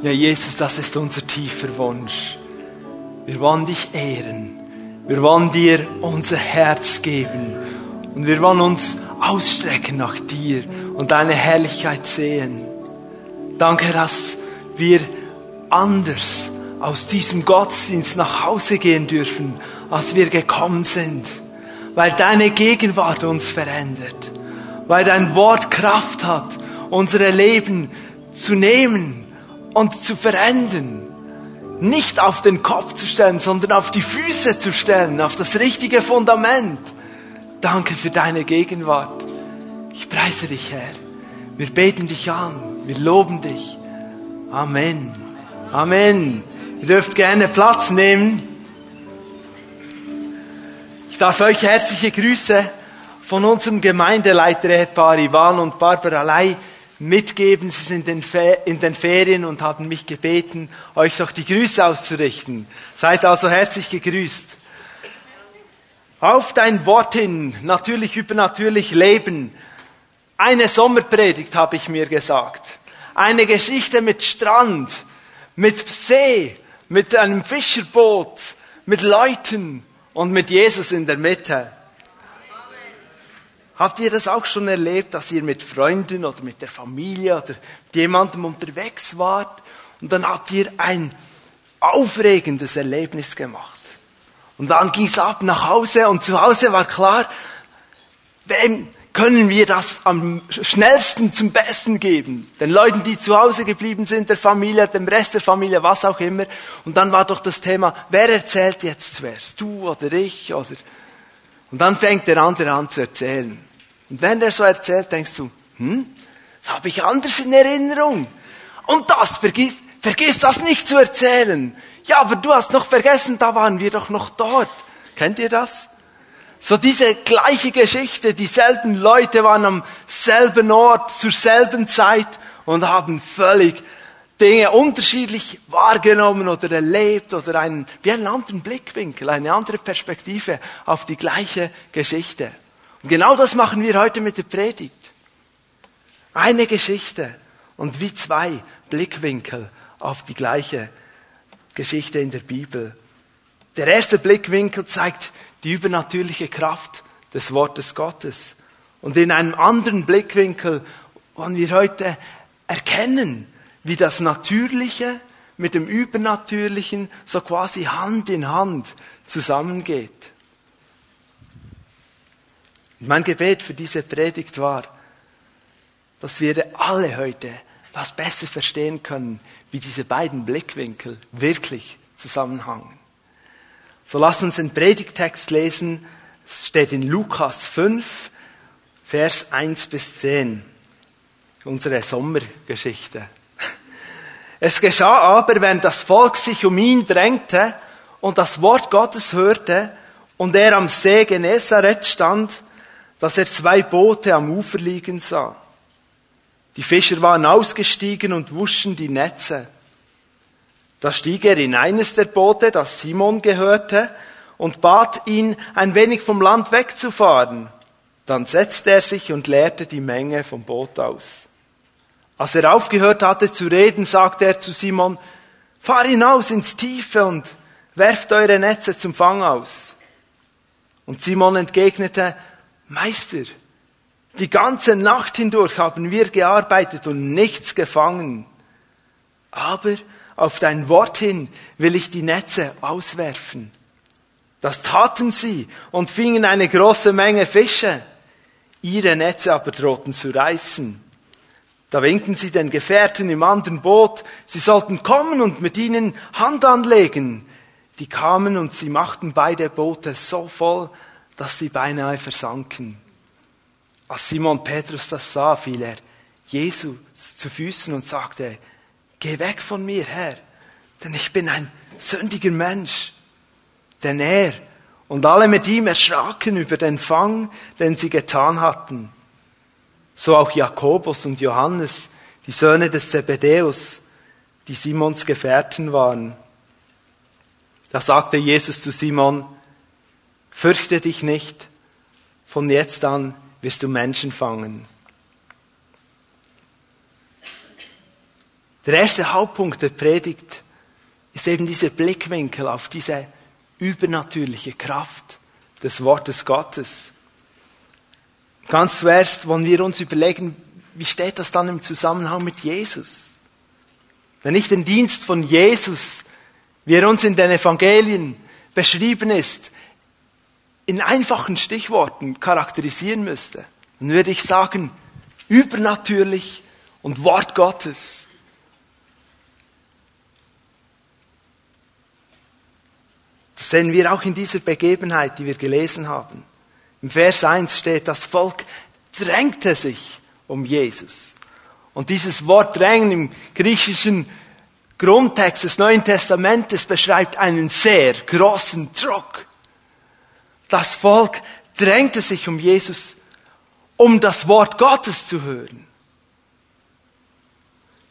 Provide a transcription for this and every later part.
Ja, Jesus, das ist unser tiefer Wunsch. Wir wollen dich ehren. Wir wollen dir unser Herz geben. Und wir wollen uns ausstrecken nach dir und deine Herrlichkeit sehen. Danke, dass wir anders aus diesem Gottesdienst nach Hause gehen dürfen, als wir gekommen sind. Weil deine Gegenwart uns verändert. Weil dein Wort Kraft hat, unsere Leben zu nehmen und zu verändern. Nicht auf den Kopf zu stellen, sondern auf die Füße zu stellen, auf das richtige Fundament. Danke für deine Gegenwart. Ich preise dich, Herr. Wir beten dich an. Wir loben dich. Amen. Amen. Ihr dürft gerne Platz nehmen. Ich darf euch herzliche Grüße von unserem Gemeindeleiter-Ehepaar Ivan und Barbara Ley mitgeben. Sie sind in den Ferien und haben mich gebeten, euch doch die Grüße auszurichten. Seid also herzlich gegrüßt. Auf dein Wort hin, natürlich übernatürlich leben. Eine Sommerpredigt habe ich mir gesagt. Eine Geschichte mit Strand, mit See, mit einem Fischerboot, mit Leuten und mit Jesus in der Mitte. Habt ihr das auch schon erlebt, dass ihr mit Freunden oder mit der Familie oder mit jemandem unterwegs wart und dann habt ihr ein aufregendes Erlebnis gemacht? Und dann ging es ab nach Hause und zu Hause war klar, wem können wir das am schnellsten zum Besten geben? Den Leuten, die zu Hause geblieben sind, der Familie, dem Rest der Familie, was auch immer. Und dann war doch das Thema, wer erzählt jetzt zuerst? Du oder ich? Oder und dann fängt der andere an zu erzählen. Und wenn der so erzählt, denkst du, hm, das habe ich anders in Erinnerung. Und das, vergiss, vergiss das nicht zu erzählen. Ja, aber du hast noch vergessen, da waren wir doch noch dort. Kennt ihr das? So diese gleiche Geschichte, dieselben Leute waren am selben Ort, zur selben Zeit und haben völlig Dinge unterschiedlich wahrgenommen oder erlebt oder einen, wie einen anderen Blickwinkel, eine andere Perspektive auf die gleiche Geschichte. Und genau das machen wir heute mit der Predigt. Eine Geschichte und wie zwei Blickwinkel auf die gleiche Geschichte in der Bibel. Der erste Blickwinkel zeigt die übernatürliche Kraft des Wortes Gottes. Und in einem anderen Blickwinkel wollen wir heute erkennen, wie das Natürliche mit dem Übernatürlichen so quasi Hand in Hand zusammengeht. Mein Gebet für diese Predigt war, dass wir alle heute das besser verstehen können, wie diese beiden Blickwinkel wirklich zusammenhangen. So lasst uns den Predigtext lesen. Es steht in Lukas 5, Vers 1 bis 10. Unsere Sommergeschichte. Es geschah aber, wenn das Volk sich um ihn drängte und das Wort Gottes hörte und er am See Genezareth stand, dass er zwei Boote am Ufer liegen sah. Die Fischer waren ausgestiegen und wuschen die Netze. Da stieg er in eines der Boote, das Simon gehörte, und bat ihn, ein wenig vom Land wegzufahren. Dann setzte er sich und leerte die Menge vom Boot aus. Als er aufgehört hatte zu reden, sagte er zu Simon, fahr hinaus ins Tiefe und werft eure Netze zum Fang aus. Und Simon entgegnete, Meister, die ganze Nacht hindurch haben wir gearbeitet und nichts gefangen. Aber auf dein Wort hin will ich die Netze auswerfen. Das taten sie und fingen eine große Menge Fische. Ihre Netze aber drohten zu reißen. Da winkten sie den Gefährten im anderen Boot, sie sollten kommen und mit ihnen Hand anlegen. Die kamen und sie machten beide Boote so voll, dass sie beinahe versanken. Als Simon Petrus das sah, fiel er Jesus zu Füßen und sagte, geh weg von mir, Herr, denn ich bin ein sündiger Mensch. Denn er und alle mit ihm erschraken über den Fang, den sie getan hatten. So auch Jakobus und Johannes, die Söhne des Zebedäus, die Simons Gefährten waren. Da sagte Jesus zu Simon, Fürchte dich nicht, von jetzt an wirst du Menschen fangen. Der erste Hauptpunkt der Predigt ist eben dieser Blickwinkel auf diese übernatürliche Kraft des Wortes Gottes. Ganz zuerst wollen wir uns überlegen, wie steht das dann im Zusammenhang mit Jesus? Wenn ich den Dienst von Jesus, wie er uns in den Evangelien beschrieben ist, in einfachen Stichworten charakterisieren müsste, dann würde ich sagen, übernatürlich und Wort Gottes. Das sehen wir auch in dieser Begebenheit, die wir gelesen haben. Im Vers 1 steht, das Volk drängte sich um Jesus. Und dieses Wort drängen im griechischen Grundtext des Neuen Testamentes beschreibt einen sehr großen Druck. Das Volk drängte sich um Jesus, um das Wort Gottes zu hören.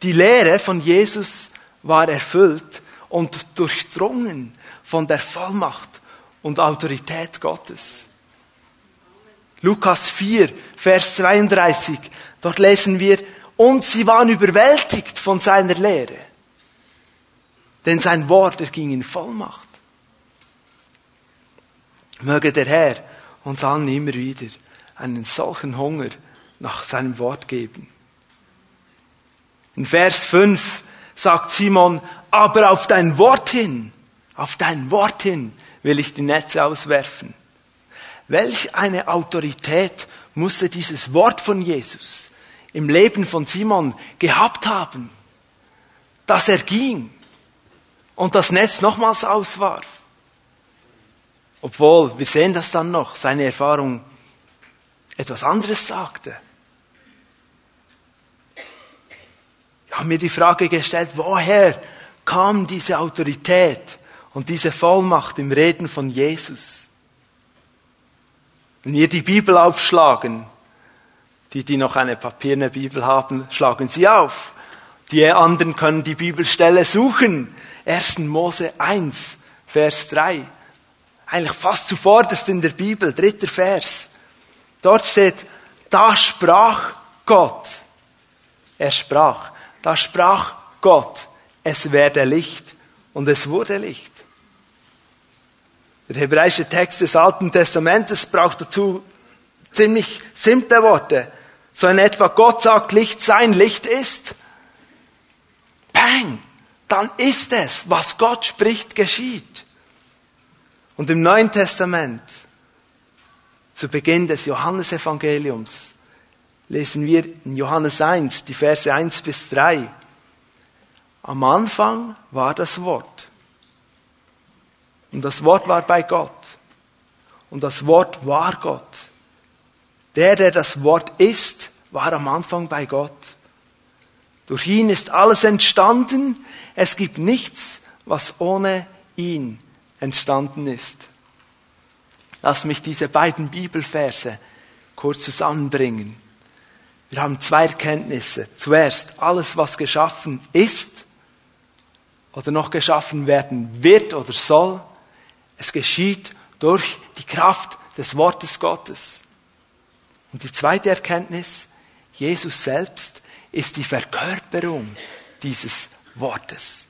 Die Lehre von Jesus war erfüllt und durchdrungen von der Vollmacht und Autorität Gottes. Lukas 4, Vers 32, dort lesen wir, und sie waren überwältigt von seiner Lehre, denn sein Wort erging in Vollmacht. Möge der Herr uns allen immer wieder einen solchen Hunger nach seinem Wort geben. In Vers 5 sagt Simon, aber auf dein Wort hin, auf dein Wort hin will ich die Netze auswerfen. Welch eine Autorität musste dieses Wort von Jesus im Leben von Simon gehabt haben, dass er ging und das Netz nochmals auswarf. Obwohl, wir sehen das dann noch, seine Erfahrung etwas anderes sagte. Ich habe mir die Frage gestellt, woher kam diese Autorität und diese Vollmacht im Reden von Jesus? Wenn wir die Bibel aufschlagen, die, die noch eine papierne Bibel haben, schlagen sie auf. Die anderen können die Bibelstelle suchen. 1. Mose 1, Vers 3. Eigentlich fast zuvorderst in der Bibel, dritter Vers. Dort steht, da sprach Gott. Er sprach. Da sprach Gott, es werde Licht. Und es wurde Licht. Der hebräische Text des Alten Testamentes braucht dazu ziemlich simple Worte. So in etwa, Gott sagt, Licht sein, Licht ist. Bang! Dann ist es, was Gott spricht, geschieht. Und im Neuen Testament, zu Beginn des Johannesevangeliums, lesen wir in Johannes 1, die Verse 1 bis 3. Am Anfang war das Wort. Und das Wort war bei Gott. Und das Wort war Gott. Der, der das Wort ist, war am Anfang bei Gott. Durch ihn ist alles entstanden. Es gibt nichts, was ohne ihn entstanden ist. Lass mich diese beiden Bibelverse kurz zusammenbringen. Wir haben zwei Erkenntnisse. Zuerst, alles, was geschaffen ist oder noch geschaffen werden wird oder soll, es geschieht durch die Kraft des Wortes Gottes. Und die zweite Erkenntnis, Jesus selbst ist die Verkörperung dieses Wortes.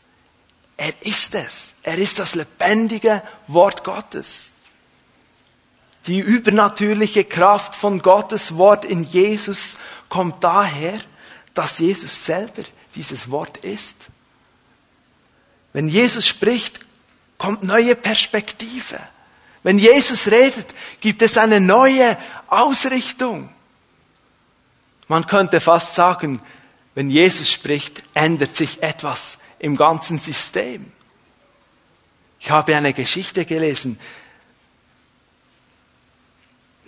Er ist es. Er ist das lebendige Wort Gottes. Die übernatürliche Kraft von Gottes Wort in Jesus kommt daher, dass Jesus selber dieses Wort ist. Wenn Jesus spricht, kommt neue Perspektive. Wenn Jesus redet, gibt es eine neue Ausrichtung. Man könnte fast sagen, wenn Jesus spricht, ändert sich etwas im ganzen System. Ich habe eine Geschichte gelesen.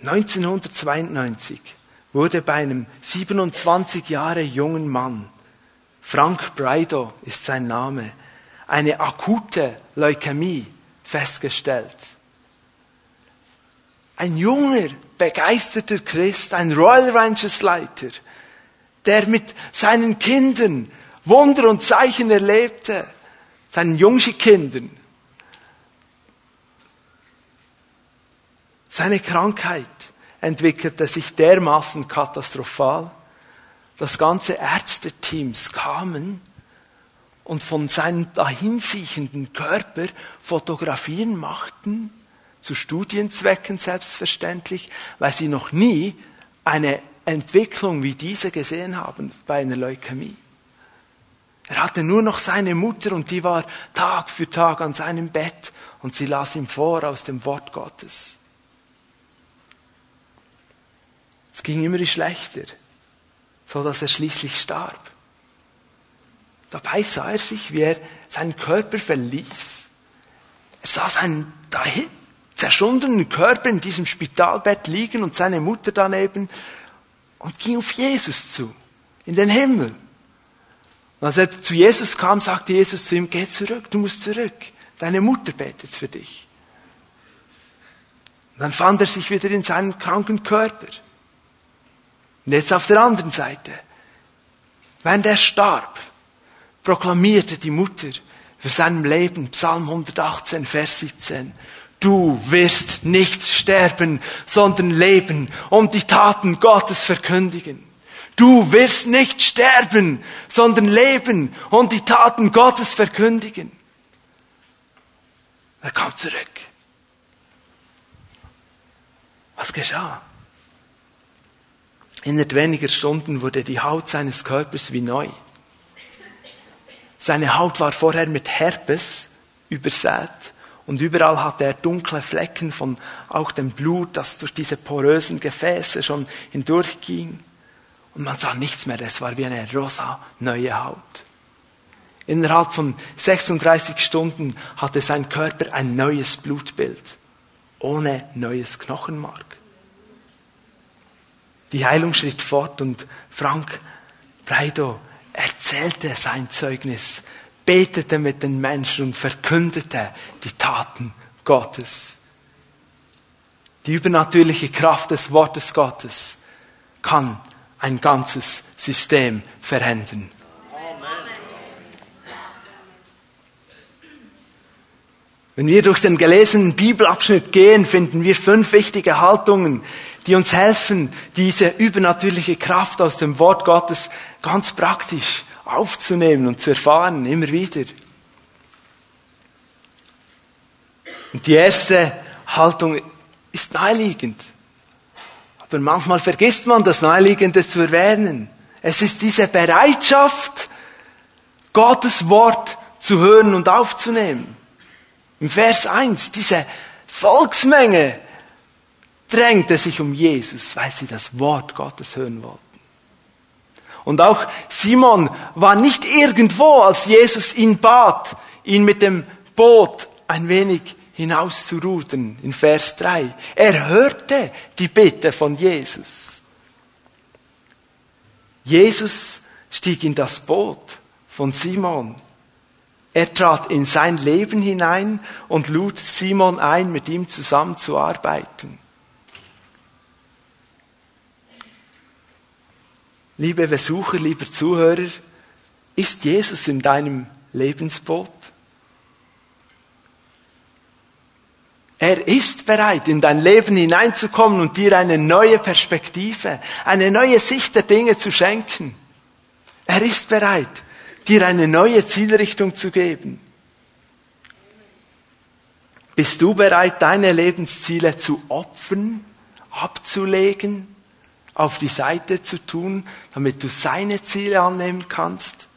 1992 wurde bei einem 27 Jahre jungen Mann, Frank Braido ist sein Name, eine akute Leukämie festgestellt. Ein junger, begeisterter Christ, ein Royal Rangers Leiter, der mit seinen Kindern Wunder und Zeichen erlebte, seinen jungen Kindern. Seine Krankheit entwickelte sich dermaßen katastrophal, dass ganze Ärzteteams kamen und von seinem dahinsiechenden Körper Fotografien machten, zu Studienzwecken selbstverständlich, weil sie noch nie eine Entwicklung wie diese gesehen haben bei einer Leukämie. Er hatte nur noch seine Mutter und die war Tag für Tag an seinem Bett und sie las ihm vor aus dem Wort Gottes. Es ging immer schlechter, so dass er schließlich starb. Dabei sah er sich, wie er seinen Körper verließ. Er sah seinen dahin zerschundenen Körper in diesem Spitalbett liegen und seine Mutter daneben und ging auf Jesus zu, in den Himmel. Und als er zu Jesus kam, sagte Jesus zu ihm, geh zurück, du musst zurück. Deine Mutter betet für dich. Und dann fand er sich wieder in seinem kranken Körper. Und jetzt auf der anderen Seite, wenn der starb, proklamierte die Mutter für sein Leben, Psalm 118, Vers 17, du wirst nicht sterben, sondern leben und die Taten Gottes verkündigen. Du wirst nicht sterben, sondern leben und die Taten Gottes verkündigen. Er kam zurück. Was geschah? Innerhalb weniger Stunden wurde die Haut seines Körpers wie neu. Seine Haut war vorher mit Herpes übersät und überall hatte er dunkle Flecken von auch dem Blut, das durch diese porösen Gefäße schon hindurchging. Und man sah nichts mehr, es war wie eine rosa neue Haut. Innerhalb von 36 Stunden hatte sein Körper ein neues Blutbild, ohne neues Knochenmark. Die Heilung schritt fort und Frank Breido erzählte sein Zeugnis, betete mit den Menschen und verkündete die Taten Gottes. Die übernatürliche Kraft des Wortes Gottes kann ein ganzes System verändern. Wenn wir durch den gelesenen Bibelabschnitt gehen, finden wir fünf wichtige Haltungen, die uns helfen, diese übernatürliche Kraft aus dem Wort Gottes ganz praktisch aufzunehmen und zu erfahren, immer wieder. Und die erste Haltung ist naheliegend. Aber manchmal vergisst man das Naheliegende zu erwähnen. Es ist diese Bereitschaft, Gottes Wort zu hören und aufzunehmen. Im Vers 1, diese Volksmenge drängte sich um Jesus, weil sie das Wort Gottes hören wollten. Und auch Simon war nicht irgendwo, als Jesus ihn bat, ihn mit dem Boot ein wenig hinaus zu rudern, in Vers 3. Er hörte die Bitte von Jesus. Jesus stieg in das Boot von Simon. Er trat in sein Leben hinein und lud Simon ein, mit ihm zusammenzuarbeiten. Liebe Besucher, lieber Zuhörer, ist Jesus in deinem Lebensboot? Er ist bereit, in dein Leben hineinzukommen und dir eine neue Perspektive, eine neue Sicht der Dinge zu schenken. Er ist bereit, dir eine neue Zielrichtung zu geben. Bist du bereit, deine Lebensziele zu opfern, abzulegen, auf die Seite zu tun, damit du seine Ziele annehmen kannst?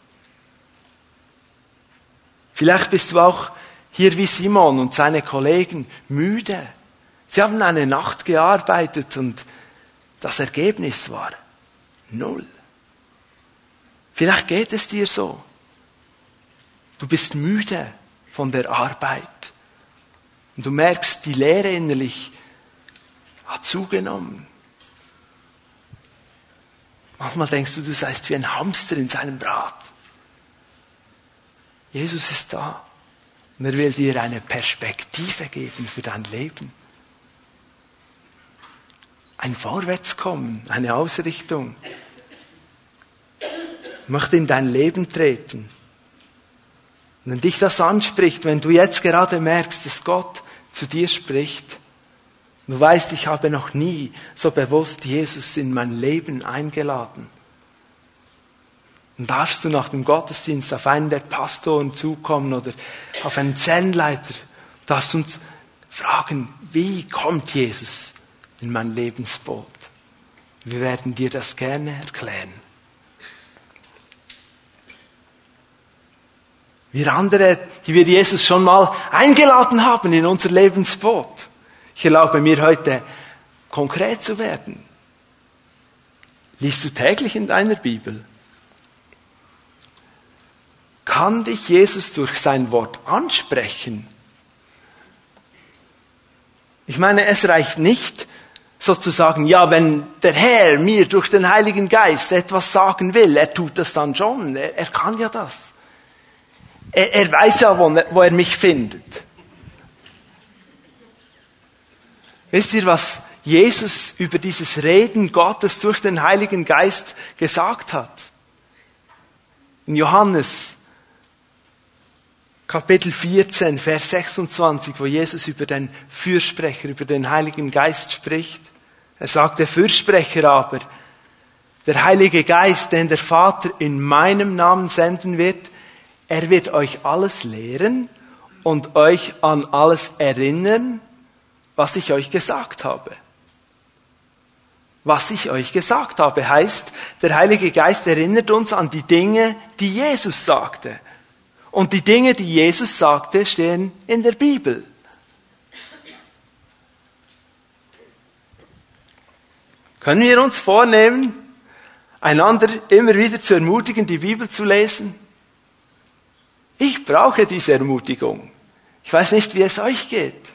Vielleicht bist du auch hier wie Simon und seine Kollegen müde. Sie haben eine Nacht gearbeitet und das Ergebnis war null. Vielleicht geht es dir so. Du bist müde von der Arbeit und du merkst, die Leere innerlich hat zugenommen. Manchmal denkst du, du seist wie ein Hamster in seinem Rad. Jesus ist da. Und er will dir eine Perspektive geben für dein Leben. Ein Vorwärtskommen, eine Ausrichtung. Möchte in dein Leben treten. Und wenn dich das anspricht, wenn du jetzt gerade merkst, dass Gott zu dir spricht, du weißt, ich habe noch nie so bewusst Jesus in mein Leben eingeladen, Dann darfst du nach dem Gottesdienst auf einen der Pastoren zukommen oder auf einen Zellenleiter. Darfst uns fragen, wie kommt Jesus in mein Lebensboot? Wir werden dir das gerne erklären. Wir andere, die wir Jesus schon mal eingeladen haben in unser Lebensboot. Ich erlaube mir heute konkret zu werden. Liest du täglich in deiner Bibel? Kann dich Jesus durch sein Wort ansprechen? Ich meine, es reicht nicht, sozusagen, ja, wenn der Herr mir durch den Heiligen Geist etwas sagen will, er tut das dann schon, er, er kann ja das. Er, er weiß ja, wo, wo er mich findet. Wisst ihr, was Jesus über dieses Reden Gottes durch den Heiligen Geist gesagt hat? In Johannes Kapitel 14, Vers 26, wo Jesus über den Fürsprecher, über den Heiligen Geist spricht. Er sagt, der Fürsprecher aber, der Heilige Geist, den der Vater in meinem Namen senden wird, er wird euch alles lehren und euch an alles erinnern, was ich euch gesagt habe. Was ich euch gesagt habe heißt, der Heilige Geist erinnert uns an die Dinge, die Jesus sagte. Und die Dinge, die Jesus sagte, stehen in der Bibel. Können wir uns vornehmen, einander immer wieder zu ermutigen, die Bibel zu lesen? Ich brauche diese Ermutigung. Ich weiß nicht, wie es euch geht.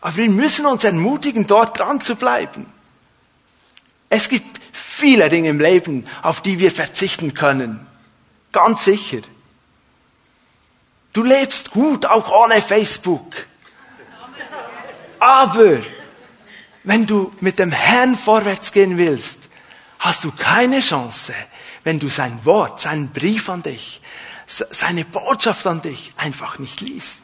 Aber wir müssen uns ermutigen, dort dran zu bleiben. Es gibt viele Dinge im Leben, auf die wir verzichten können. Ganz sicher. Du lebst gut, auch ohne Facebook. Aber wenn du mit dem Herrn vorwärts gehen willst, hast du keine Chance, wenn du sein Wort, seinen Brief an dich, seine Botschaft an dich einfach nicht liest.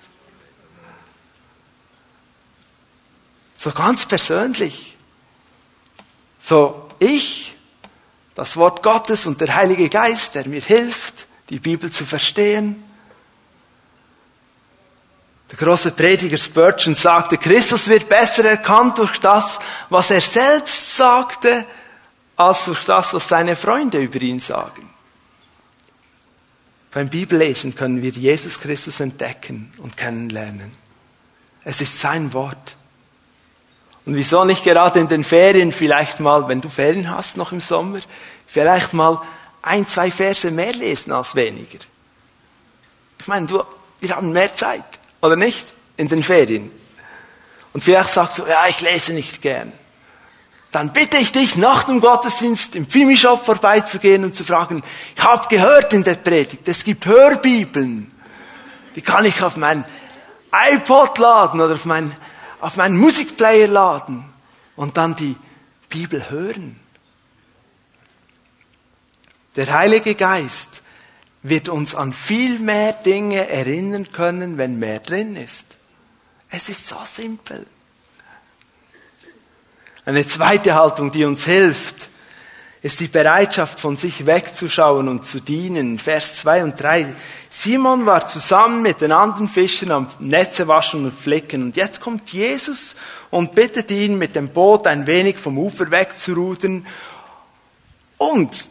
So ganz persönlich. So ich, das Wort Gottes und der Heilige Geist, der mir hilft, die Bibel zu verstehen, der große Prediger Spurgeon sagte, Christus wird besser erkannt durch das, was er selbst sagte, als durch das, was seine Freunde über ihn sagen. Beim Bibellesen können wir Jesus Christus entdecken und kennenlernen. Es ist sein Wort. Und wieso nicht gerade in den Ferien vielleicht mal, wenn du Ferien hast noch im Sommer, vielleicht mal ein, zwei Verse mehr lesen als weniger. Ich meine, du, wir haben mehr Zeit. Oder nicht? In den Ferien. Und vielleicht sagst du, ja, ich lese nicht gern. Dann bitte ich dich, nach dem Gottesdienst im Filmishop vorbeizugehen und zu fragen, ich habe gehört in der Predigt, es gibt Hörbibeln. Die kann ich auf mein iPod laden oder auf mein, auf meinen Musikplayer laden und dann die Bibel hören. Der Heilige Geist wird uns an viel mehr Dinge erinnern können, wenn mehr drin ist. Es ist so simpel. Eine zweite Haltung, die uns hilft, ist die Bereitschaft, von sich wegzuschauen und zu dienen. Vers 2 und 3. Simon war zusammen mit den anderen Fischern am Netze waschen und flicken. Und jetzt kommt Jesus und bittet ihn, mit dem Boot ein wenig vom Ufer wegzurudern. Und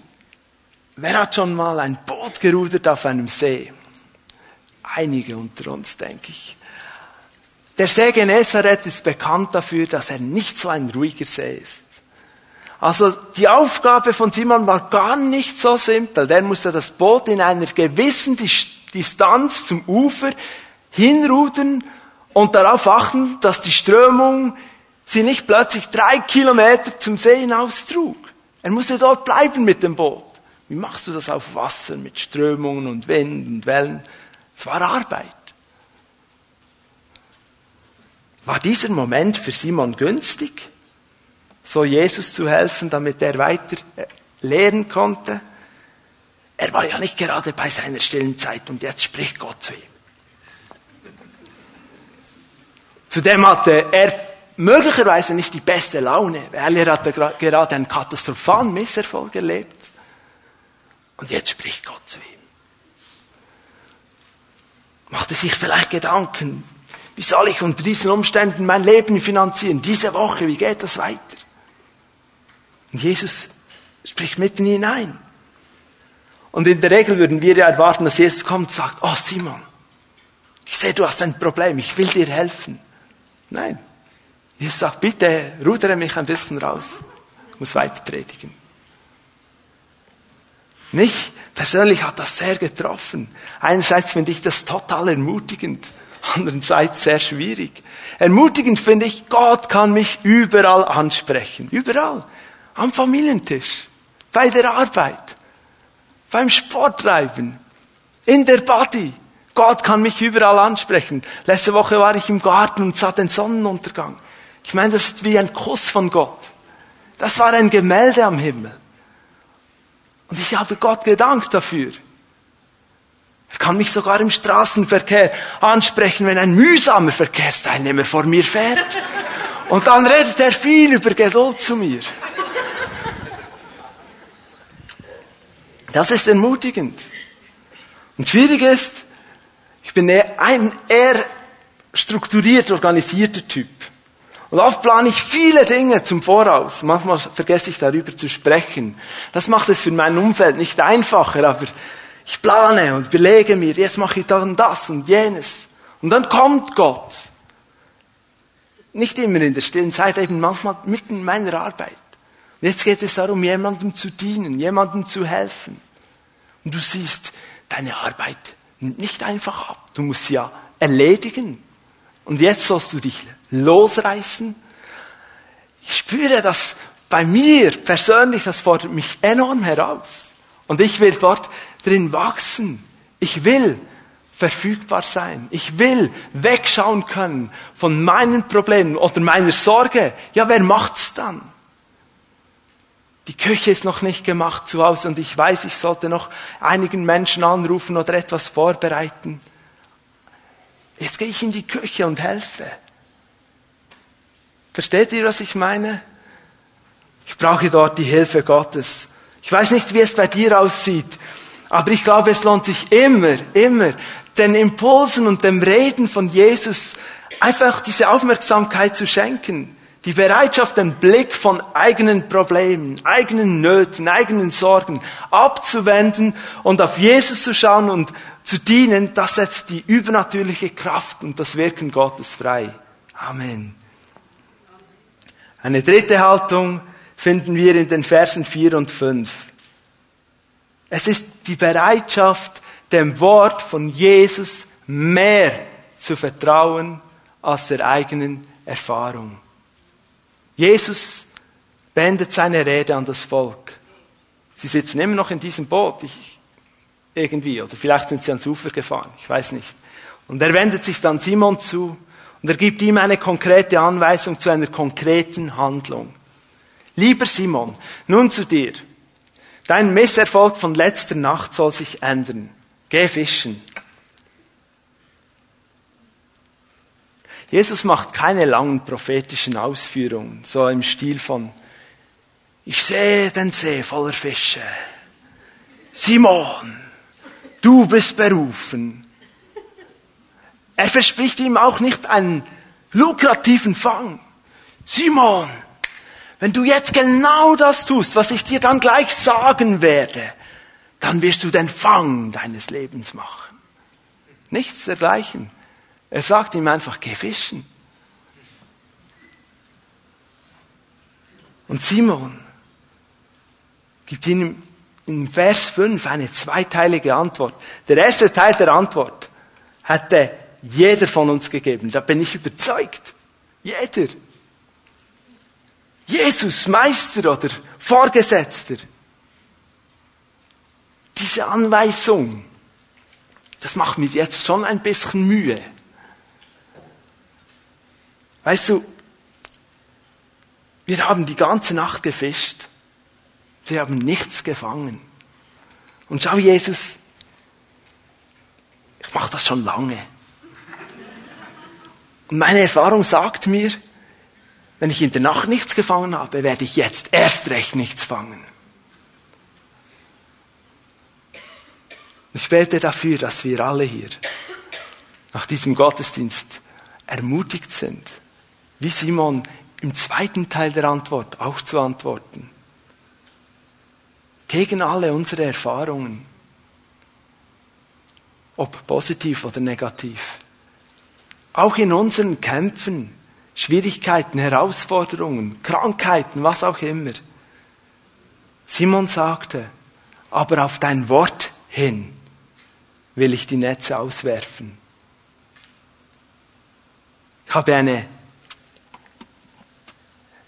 Wer hat schon mal ein Boot gerudert auf einem See? Einige unter uns, denke ich. Der See Genezareth ist bekannt dafür, dass er nicht so ein ruhiger See ist. Also die Aufgabe von Simon war gar nicht so simpel. Der musste das Boot in einer gewissen Distanz zum Ufer hinrudern und darauf achten, dass die Strömung sie nicht plötzlich drei Kilometer zum See hinaus trug. Er musste dort bleiben mit dem Boot. Wie machst du das auf Wasser mit Strömungen und Wind und Wellen? Es war Arbeit. War dieser Moment für Simon günstig, so Jesus zu helfen, damit er weiter äh, lehren konnte? Er war ja nicht gerade bei seiner stillen Zeit und jetzt spricht Gott zu ihm. Zudem hatte er möglicherweise nicht die beste Laune, weil er hatte gerade einen katastrophalen Misserfolg erlebt. Und jetzt spricht Gott zu ihm. Machte sich vielleicht Gedanken, wie soll ich unter diesen Umständen mein Leben finanzieren? Diese Woche, wie geht das weiter? Und Jesus spricht mitten hinein. Und in der Regel würden wir ja erwarten, dass Jesus kommt und sagt, oh Simon, ich sehe, du hast ein Problem, ich will dir helfen. Nein. Jesus sagt, bitte rudere mich ein bisschen raus. Ich muss weiter predigen. Mich persönlich hat das sehr getroffen. Einerseits finde ich das total ermutigend, andererseits sehr schwierig. Ermutigend finde ich, Gott kann mich überall ansprechen. Überall. Am Familientisch, bei der Arbeit, beim Sporttreiben, in der Body. Gott kann mich überall ansprechen. Letzte Woche war ich im Garten und sah den Sonnenuntergang. Ich meine, das ist wie ein Kuss von Gott. Das war ein Gemälde am Himmel. Und ich habe Gott gedankt dafür. Er kann mich sogar im Straßenverkehr ansprechen, wenn ein mühsamer Verkehrsteilnehmer vor mir fährt. Und dann redet er viel über Geduld zu mir. Das ist ermutigend. Und schwierig ist, ich bin ein eher strukturiert organisierter Typ. Und oft plane ich viele Dinge zum Voraus. Manchmal vergesse ich darüber zu sprechen. Das macht es für mein Umfeld nicht einfacher, aber ich plane und belege mir, jetzt mache ich dann das und jenes. Und dann kommt Gott. Nicht immer in der stillen Zeit, eben manchmal mitten in meiner Arbeit. Und jetzt geht es darum, jemandem zu dienen, jemandem zu helfen. Und du siehst, deine Arbeit nimmt nicht einfach ab. Du musst sie ja erledigen. Und jetzt sollst du dich losreißen. Ich spüre das bei mir persönlich, das fordert mich enorm heraus. Und ich will dort drin wachsen. Ich will verfügbar sein. Ich will wegschauen können von meinen Problemen oder meiner Sorge. Ja, wer macht's dann? Die Küche ist noch nicht gemacht zu Hause und ich weiß, ich sollte noch einigen Menschen anrufen oder etwas vorbereiten. Jetzt gehe ich in die Küche und helfe. Versteht ihr, was ich meine? Ich brauche dort die Hilfe Gottes. Ich weiß nicht, wie es bei dir aussieht, aber ich glaube, es lohnt sich immer, immer den Impulsen und dem Reden von Jesus einfach diese Aufmerksamkeit zu schenken. Die Bereitschaft, den Blick von eigenen Problemen, eigenen Nöten, eigenen Sorgen abzuwenden und auf Jesus zu schauen und zu dienen, das setzt die übernatürliche Kraft und das Wirken Gottes frei. Amen. Eine dritte Haltung finden wir in den Versen 4 und 5. Es ist die Bereitschaft, dem Wort von Jesus mehr zu vertrauen als der eigenen Erfahrung. Jesus beendet seine Rede an das Volk. Sie sitzen immer noch in diesem Boot, ich, irgendwie, oder vielleicht sind sie ans Ufer gefahren, ich weiß nicht. Und er wendet sich dann Simon zu und er gibt ihm eine konkrete Anweisung zu einer konkreten Handlung. Lieber Simon, nun zu dir. Dein Misserfolg von letzter Nacht soll sich ändern. Geh fischen. Jesus macht keine langen prophetischen Ausführungen, so im Stil von, ich sehe den See voller Fische. Simon, du bist berufen. Er verspricht ihm auch nicht einen lukrativen Fang. Simon, wenn du jetzt genau das tust, was ich dir dann gleich sagen werde, dann wirst du den Fang deines Lebens machen. Nichts dergleichen. Er sagt ihm einfach, geh fischen. Und Simon gibt ihm in Vers 5 eine zweiteilige Antwort. Der erste Teil der Antwort hatte jeder von uns gegeben. Da bin ich überzeugt. Jeder. Jesus, Meister oder Vorgesetzter. Diese Anweisung, das macht mir jetzt schon ein bisschen Mühe. Weißt du, wir haben die ganze Nacht gefischt. Wir haben nichts gefangen. Und schau, Jesus, ich mache das schon lange. Und meine Erfahrung sagt mir, wenn ich in der Nacht nichts gefangen habe, werde ich jetzt erst recht nichts fangen. Ich bete dafür, dass wir alle hier nach diesem Gottesdienst ermutigt sind, wie Simon im zweiten Teil der Antwort auch zu antworten. Gegen alle unsere Erfahrungen, ob positiv oder negativ. Auch in unseren Kämpfen, Schwierigkeiten, Herausforderungen, Krankheiten, was auch immer. Simon sagte, aber auf dein Wort hin will ich die Netze auswerfen. Ich habe eine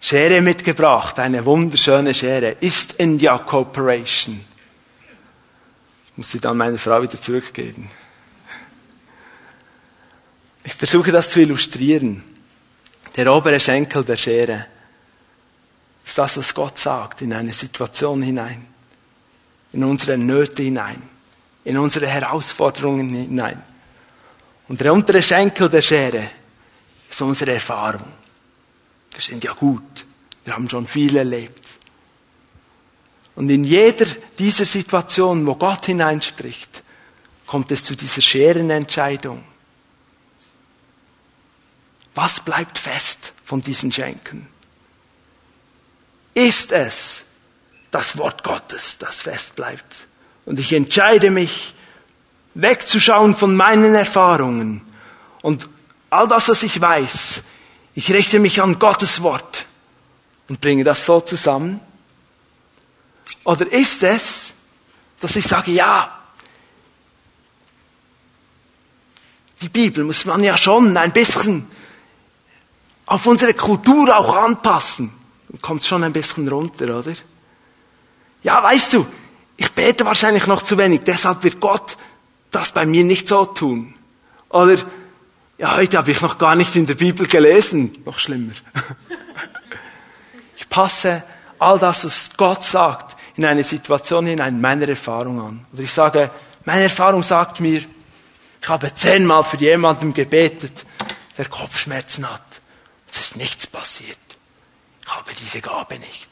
Schere mitgebracht, eine wunderschöne Schere. Ist India Cooperation. Ich muss sie dann meiner Frau wieder zurückgeben. Ich versuche das zu illustrieren. Der obere Schenkel der Schere ist das, was Gott sagt in eine Situation hinein, in unsere Nöte hinein, in unsere Herausforderungen hinein. Und der untere Schenkel der Schere ist unsere Erfahrung. Wir sind ja gut, wir haben schon viel erlebt. Und in jeder dieser Situationen, wo Gott hineinspricht, kommt es zu dieser Scherenentscheidung. Was bleibt fest von diesen Schenken? Ist es das Wort Gottes, das fest bleibt? Und ich entscheide mich, wegzuschauen von meinen Erfahrungen und all das, was ich weiß. Ich richte mich an Gottes Wort und bringe das so zusammen. Oder ist es, dass ich sage, ja, die Bibel muss man ja schon ein bisschen auf unsere Kultur auch anpassen. Dann kommt schon ein bisschen runter, oder? Ja, weißt du, ich bete wahrscheinlich noch zu wenig, deshalb wird Gott das bei mir nicht so tun. Oder, ja, heute habe ich noch gar nicht in der Bibel gelesen. Noch schlimmer. Ich passe all das, was Gott sagt, in eine Situation hinein, meiner Erfahrung an. Oder ich sage, meine Erfahrung sagt mir, ich habe zehnmal für jemanden gebetet, der Kopfschmerzen hat. Es ist nichts passiert. Ich habe diese Gabe nicht.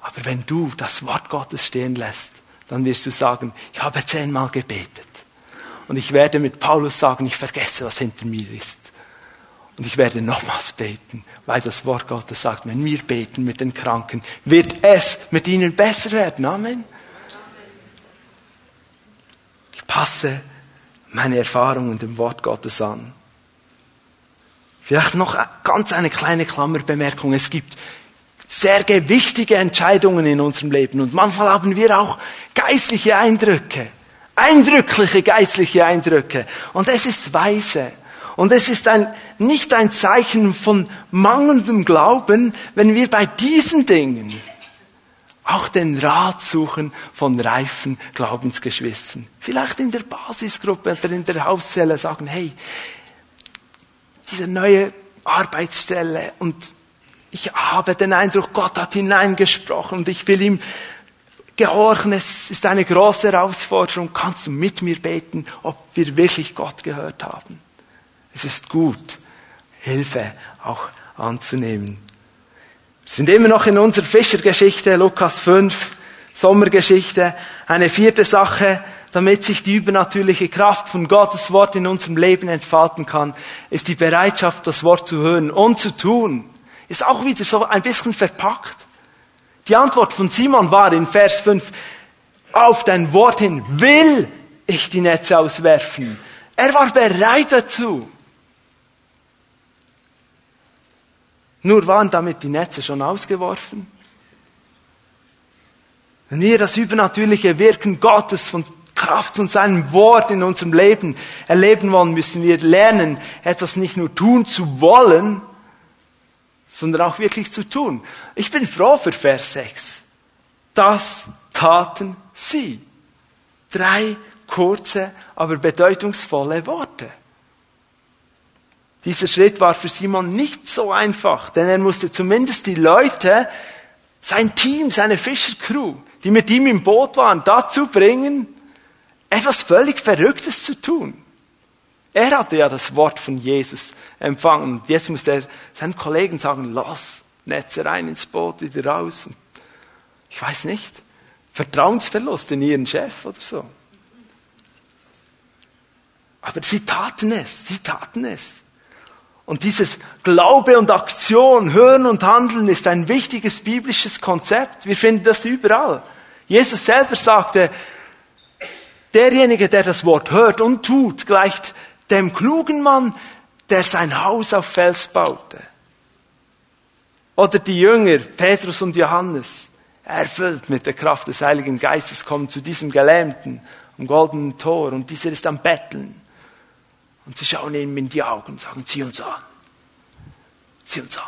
Aber wenn du das Wort Gottes stehen lässt, dann wirst du sagen, ich habe zehnmal gebetet. Und ich werde mit Paulus sagen, ich vergesse, was hinter mir ist. Und ich werde nochmals beten, weil das Wort Gottes sagt, wenn wir beten mit den Kranken, wird es mit ihnen besser werden. Amen. Ich passe meine Erfahrungen dem Wort Gottes an. Vielleicht noch ganz eine kleine Klammerbemerkung. Es gibt sehr gewichtige Entscheidungen in unserem Leben und manchmal haben wir auch geistliche Eindrücke, eindrückliche geistliche Eindrücke und es ist weise. Und es ist ein, nicht ein Zeichen von mangelndem Glauben, wenn wir bei diesen Dingen auch den Rat suchen von reifen Glaubensgeschwistern. Vielleicht in der Basisgruppe oder in der Hauszelle sagen, hey, diese neue Arbeitsstelle und ich habe den Eindruck, Gott hat hineingesprochen und ich will ihm gehorchen. Es ist eine große Herausforderung. Kannst du mit mir beten, ob wir wirklich Gott gehört haben? Es ist gut, Hilfe auch anzunehmen. Wir sind immer noch in unserer Fischergeschichte, Lukas 5, Sommergeschichte. Eine vierte Sache, damit sich die übernatürliche Kraft von Gottes Wort in unserem Leben entfalten kann, ist die Bereitschaft, das Wort zu hören und zu tun. Ist auch wieder so ein bisschen verpackt. Die Antwort von Simon war in Vers 5, auf dein Wort hin will ich die Netze auswerfen. Er war bereit dazu. Nur waren damit die Netze schon ausgeworfen? Wenn wir das übernatürliche Wirken Gottes von Kraft und seinem Wort in unserem Leben erleben wollen, müssen wir lernen, etwas nicht nur tun zu wollen, sondern auch wirklich zu tun. Ich bin froh für Vers 6. Das taten sie. Drei kurze, aber bedeutungsvolle Worte. Dieser Schritt war für Simon nicht so einfach, denn er musste zumindest die Leute, sein Team, seine Fischercrew, die mit ihm im Boot waren, dazu bringen, etwas völlig Verrücktes zu tun. Er hatte ja das Wort von Jesus empfangen. Und jetzt muss er seinen Kollegen sagen, los, Netze rein ins Boot, wieder raus. Ich weiß nicht, Vertrauensverlust in ihren Chef oder so. Aber sie taten es, sie taten es. Und dieses Glaube und Aktion, Hören und Handeln ist ein wichtiges biblisches Konzept. Wir finden das überall. Jesus selber sagte, derjenige, der das Wort hört und tut, gleicht dem klugen Mann, der sein Haus auf Fels baute. Oder die Jünger, Petrus und Johannes, erfüllt mit der Kraft des Heiligen Geistes, kommen zu diesem Gelähmten am goldenen Tor und dieser ist am Betteln. Und sie schauen ihm in die Augen und sagen, sieh uns an. Sieh uns an.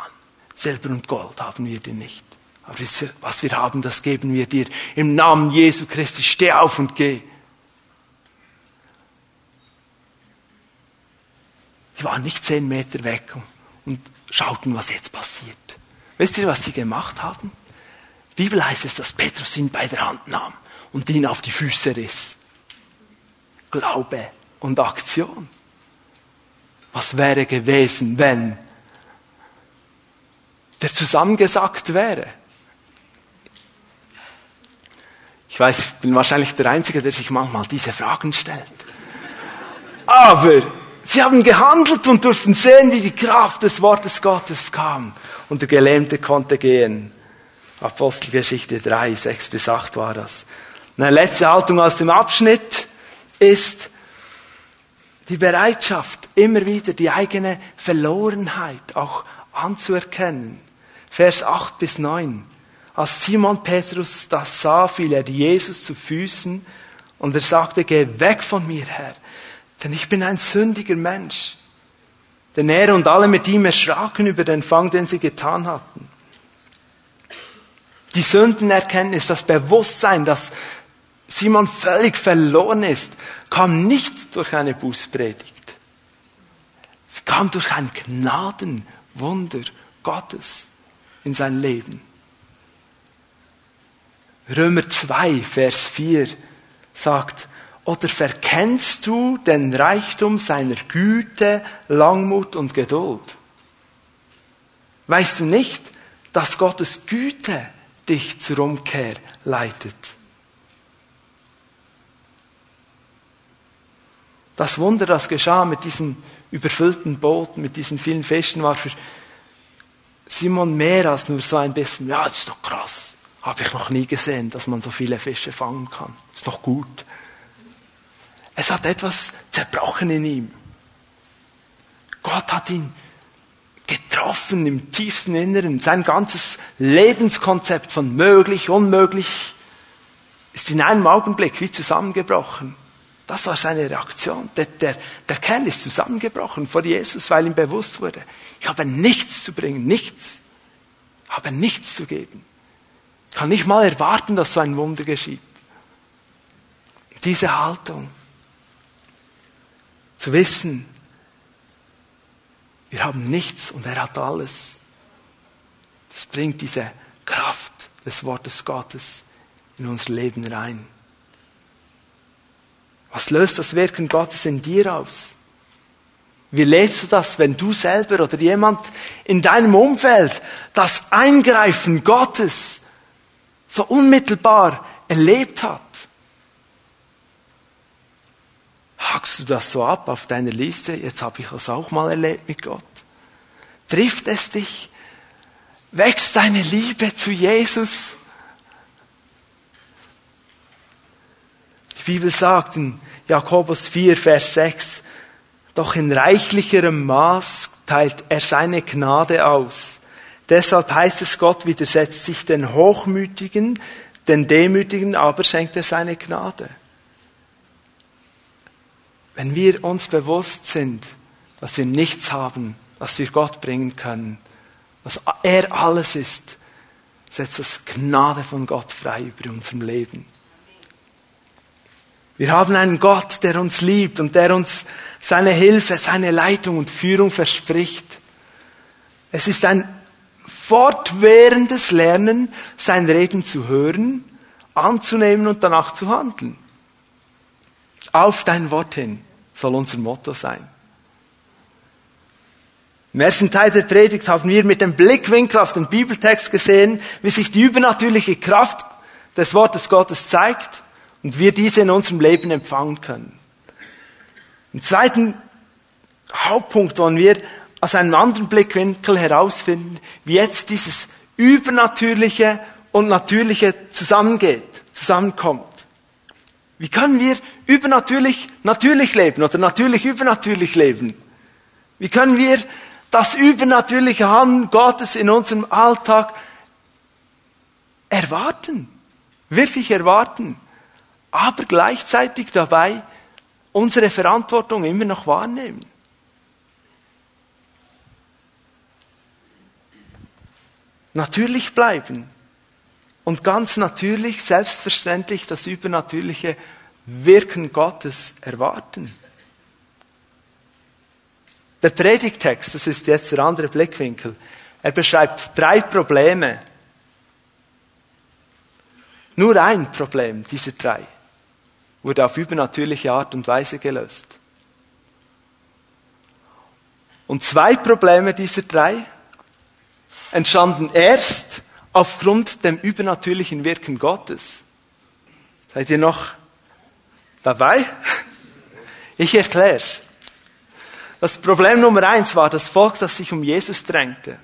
Silber und Gold haben wir dir nicht. Aber was wir haben, das geben wir dir. Im Namen Jesu Christi, steh auf und geh. Die waren nicht zehn Meter weg und schauten, was jetzt passiert. Wisst ihr, was sie gemacht haben? Bibel heißt es, dass Petrus ihn bei der Hand nahm und ihn auf die Füße riss. Glaube und Aktion. Was wäre gewesen, wenn der zusammengesackt wäre? Ich weiß, ich bin wahrscheinlich der Einzige, der sich manchmal diese Fragen stellt. Aber sie haben gehandelt und durften sehen, wie die Kraft des Wortes Gottes kam. Und der Gelähmte konnte gehen. Apostelgeschichte 3, 6 bis 8 war das. Eine letzte Haltung aus dem Abschnitt ist die Bereitschaft, immer wieder die eigene Verlorenheit auch anzuerkennen. Vers 8 bis 9. Als Simon Petrus das sah, fiel er Jesus zu Füßen und er sagte, geh weg von mir, Herr, denn ich bin ein sündiger Mensch. Denn er und alle mit ihm erschraken über den Fang, den sie getan hatten. Die Sündenerkenntnis, das Bewusstsein, dass Simon völlig verloren ist, kam nicht durch eine Bußpredigt. Es kam durch ein Gnadenwunder Gottes in sein Leben. Römer 2, Vers 4 sagt, oder verkennst du den Reichtum seiner Güte, Langmut und Geduld? Weißt du nicht, dass Gottes Güte dich zur Umkehr leitet? Das Wunder, das geschah mit diesem überfüllten Boot, mit diesen vielen Fischen, war für Simon mehr als nur so ein bisschen, ja, das ist doch krass. Habe ich noch nie gesehen, dass man so viele Fische fangen kann. Ist noch gut. Es hat etwas zerbrochen in ihm. Gott hat ihn getroffen im tiefsten Inneren. Sein ganzes Lebenskonzept von möglich, unmöglich ist in einem Augenblick wie zusammengebrochen. Das war seine Reaktion. Der, der, der Kerl ist zusammengebrochen vor Jesus, weil ihm bewusst wurde, ich habe nichts zu bringen, nichts. Ich habe nichts zu geben. Ich kann nicht mal erwarten, dass so ein Wunder geschieht. Diese Haltung. Zu wissen, wir haben nichts und er hat alles. Das bringt diese Kraft des Wortes Gottes in unser Leben rein. Was löst das Wirken Gottes in dir aus? Wie lebst du das, wenn du selber oder jemand in deinem Umfeld das Eingreifen Gottes so unmittelbar erlebt hat? Hackst du das so ab auf deiner Liste? Jetzt habe ich das auch mal erlebt mit Gott. Trifft es dich? Wächst deine Liebe zu Jesus? Die Bibel sagt in Jakobus 4, Vers 6, doch in reichlicherem Maß teilt er seine Gnade aus. Deshalb heißt es, Gott widersetzt sich den Hochmütigen, den Demütigen aber schenkt er seine Gnade. Wenn wir uns bewusst sind, dass wir nichts haben, was wir Gott bringen können, dass er alles ist, setzt das Gnade von Gott frei über unserem Leben. Wir haben einen Gott, der uns liebt und der uns seine Hilfe, seine Leitung und Führung verspricht. Es ist ein fortwährendes Lernen, sein Reden zu hören, anzunehmen und danach zu handeln. Auf dein Wort hin soll unser Motto sein. Im ersten Teil der Predigt haben wir mit dem Blickwinkel auf den Bibeltext gesehen, wie sich die übernatürliche Kraft des Wortes Gottes zeigt und wir diese in unserem Leben empfangen können. Im zweiten Hauptpunkt wollen wir aus einem anderen Blickwinkel herausfinden, wie jetzt dieses Übernatürliche und Natürliche zusammengeht, zusammenkommt. Wie können wir übernatürlich natürlich leben oder natürlich übernatürlich leben? Wie können wir das übernatürliche Handeln Gottes in unserem Alltag erwarten? Wirklich erwarten? Aber gleichzeitig dabei unsere Verantwortung immer noch wahrnehmen. Natürlich bleiben und ganz natürlich, selbstverständlich das übernatürliche Wirken Gottes erwarten. Der Predigtext, das ist jetzt der andere Blickwinkel, er beschreibt drei Probleme. Nur ein Problem dieser drei wurde auf übernatürliche Art und Weise gelöst. Und zwei Probleme dieser drei entstanden erst aufgrund dem übernatürlichen Wirken Gottes. Seid ihr noch dabei? Ich erkläre es. Das Problem Nummer eins war das Volk, das sich um Jesus drängte.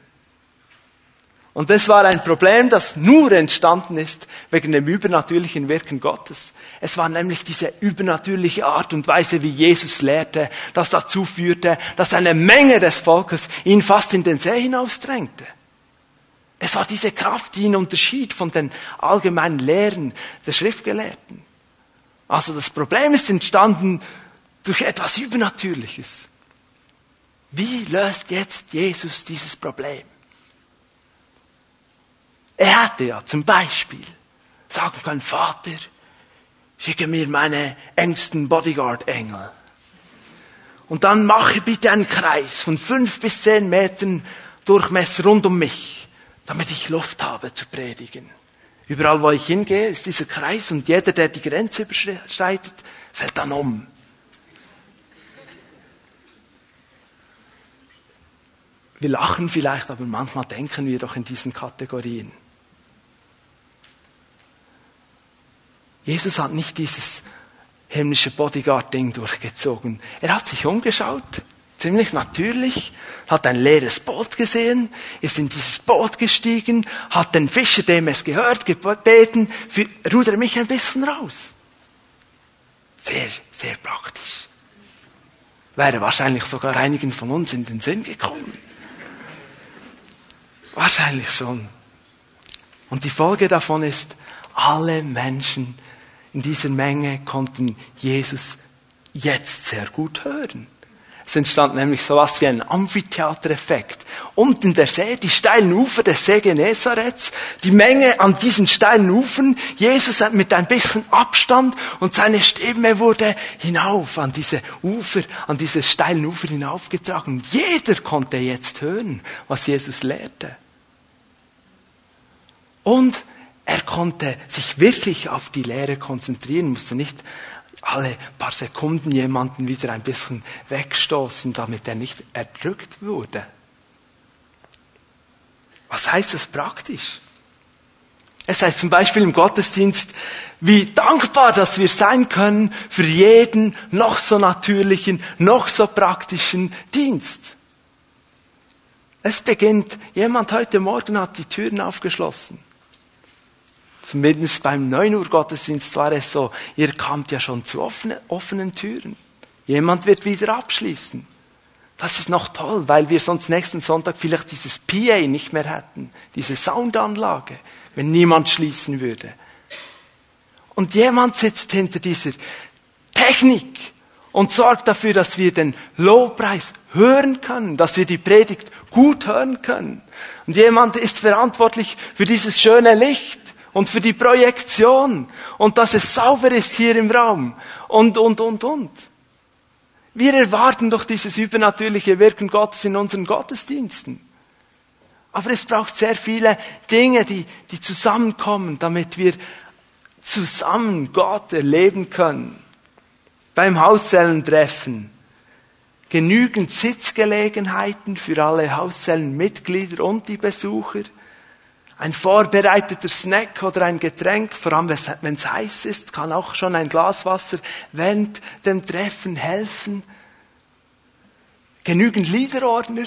Und das war ein Problem, das nur entstanden ist wegen dem übernatürlichen Wirken Gottes. Es war nämlich diese übernatürliche Art und Weise, wie Jesus lehrte, das dazu führte, dass eine Menge des Volkes ihn fast in den See hinausdrängte. Es war diese Kraft, die ihn unterschied von den allgemeinen Lehren der Schriftgelehrten. Also das Problem ist entstanden durch etwas Übernatürliches. Wie löst jetzt Jesus dieses Problem? Er hätte ja zum Beispiel sagen können, Vater, schicke mir meine engsten Bodyguard-Engel. Und dann mache bitte einen Kreis von fünf bis zehn Metern Durchmesser rund um mich damit ich Luft habe zu predigen. Überall, wo ich hingehe, ist dieser Kreis und jeder, der die Grenze überschreitet, fällt dann um. Wir lachen vielleicht, aber manchmal denken wir doch in diesen Kategorien. Jesus hat nicht dieses himmlische Bodyguard-Ding durchgezogen. Er hat sich umgeschaut ziemlich natürlich, hat ein leeres Boot gesehen, ist in dieses Boot gestiegen, hat den Fischer, dem es gehört, gebeten, für, rudere mich ein bisschen raus. Sehr, sehr praktisch. Wäre wahrscheinlich sogar einigen von uns in den Sinn gekommen. Wahrscheinlich schon. Und die Folge davon ist, alle Menschen in dieser Menge konnten Jesus jetzt sehr gut hören. Es entstand nämlich so was wie ein Amphitheatereffekt. Unten der See, die steilen Ufer des See Genezareth, die Menge an diesen steilen Ufern, Jesus mit ein bisschen Abstand und seine Stimme wurde hinauf an diese Ufer, an diese steilen Ufer hinaufgetragen. Jeder konnte jetzt hören, was Jesus lehrte. Und er konnte sich wirklich auf die Lehre konzentrieren, musste nicht alle paar Sekunden jemanden wieder ein bisschen wegstoßen, damit er nicht erdrückt wurde. Was heißt das praktisch? Es heißt zum Beispiel im Gottesdienst, wie dankbar, dass wir sein können für jeden noch so natürlichen, noch so praktischen Dienst. Es beginnt, jemand heute Morgen hat die Türen aufgeschlossen. Zumindest beim 9 Uhr Gottesdienst war es so, ihr kamt ja schon zu offenen, offenen Türen. Jemand wird wieder abschließen. Das ist noch toll, weil wir sonst nächsten Sonntag vielleicht dieses PA nicht mehr hätten, diese Soundanlage, wenn niemand schließen würde. Und jemand sitzt hinter dieser Technik und sorgt dafür, dass wir den Lobpreis hören können, dass wir die Predigt gut hören können. Und jemand ist verantwortlich für dieses schöne Licht und für die Projektion und dass es sauber ist hier im Raum und, und, und, und. Wir erwarten doch dieses übernatürliche Wirken Gottes in unseren Gottesdiensten. Aber es braucht sehr viele Dinge, die, die zusammenkommen, damit wir zusammen Gott erleben können. Beim Hauszellentreffen genügend Sitzgelegenheiten für alle Hauszellenmitglieder und die Besucher Ein vorbereiteter Snack oder ein Getränk, vor allem wenn es heiß ist, kann auch schon ein Glas Wasser während dem Treffen helfen. Genügend Liederordner.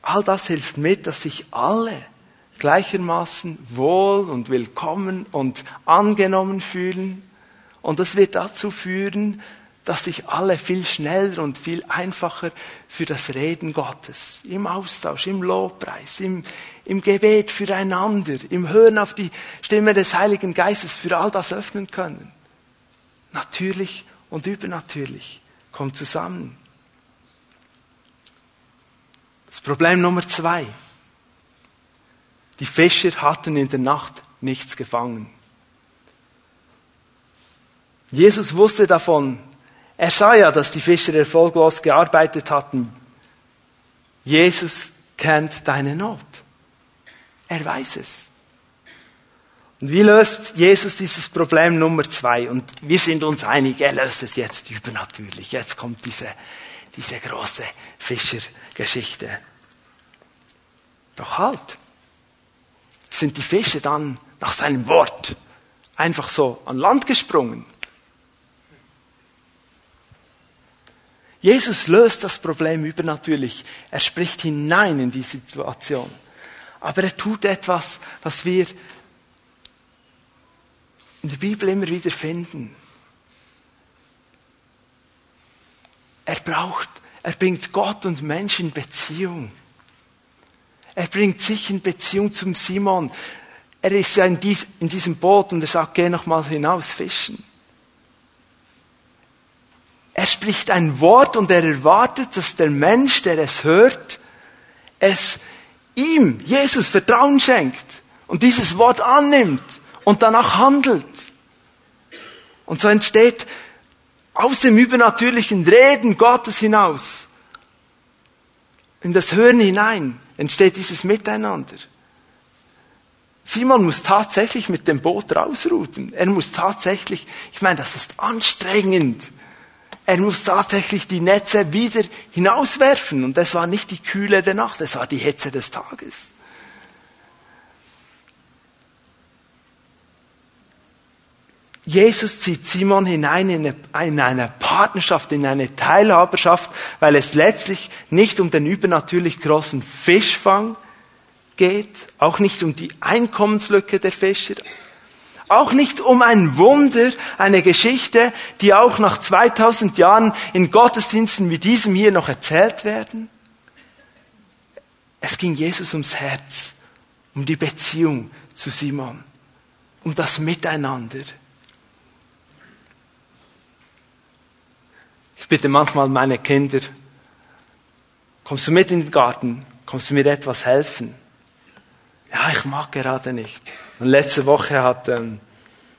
All das hilft mit, dass sich alle gleichermaßen wohl und willkommen und angenommen fühlen. Und das wird dazu führen, dass sich alle viel schneller und viel einfacher für das Reden Gottes, im Austausch, im Lobpreis, im, im Gebet füreinander, im Hören auf die Stimme des Heiligen Geistes für all das öffnen können. Natürlich und übernatürlich kommt zusammen. Das Problem Nummer zwei. Die Fischer hatten in der Nacht nichts gefangen. Jesus wusste davon. Er sah ja, dass die Fischer erfolglos gearbeitet hatten. Jesus kennt deine Not. Er weiß es. Und wie löst Jesus dieses Problem Nummer zwei? Und wir sind uns einig, er löst es jetzt übernatürlich. Jetzt kommt diese, diese große Fischergeschichte. Doch halt, sind die Fische dann nach seinem Wort einfach so an Land gesprungen? Jesus löst das Problem übernatürlich. Er spricht hinein in die Situation. Aber er tut etwas, das wir in der Bibel immer wieder finden. Er braucht, er bringt Gott und Menschen in Beziehung. Er bringt sich in Beziehung zum Simon. Er ist ja in, dies, in diesem Boot und er sagt, geh noch mal hinaus fischen. Er spricht ein Wort und er erwartet, dass der Mensch, der es hört, es ihm, Jesus, Vertrauen schenkt und dieses Wort annimmt und danach handelt. Und so entsteht aus dem übernatürlichen Reden Gottes hinaus, in das Hören hinein, entsteht dieses Miteinander. Simon muss tatsächlich mit dem Boot rausruten. Er muss tatsächlich, ich meine, das ist anstrengend. Er muss tatsächlich die Netze wieder hinauswerfen. Und das war nicht die Kühle der Nacht, es war die Hitze des Tages. Jesus zieht Simon hinein in eine, in eine, Partnerschaft, in eine Teilhaberschaft, weil es letztlich nicht um den übernatürlich großen Fischfang geht, auch nicht um die Einkommenslücke der Fischer, auch nicht um ein Wunder, eine Geschichte, die auch nach 2000 Jahren in Gottesdiensten wie diesem hier noch erzählt werden. Es ging Jesus ums Herz, um die Beziehung zu Simon, um das Miteinander. Ich bitte manchmal meine Kinder, kommst du mit in den Garten? Kommst du mir etwas helfen? Ja, ich mag gerade nicht. Und letzte Woche hat ähm,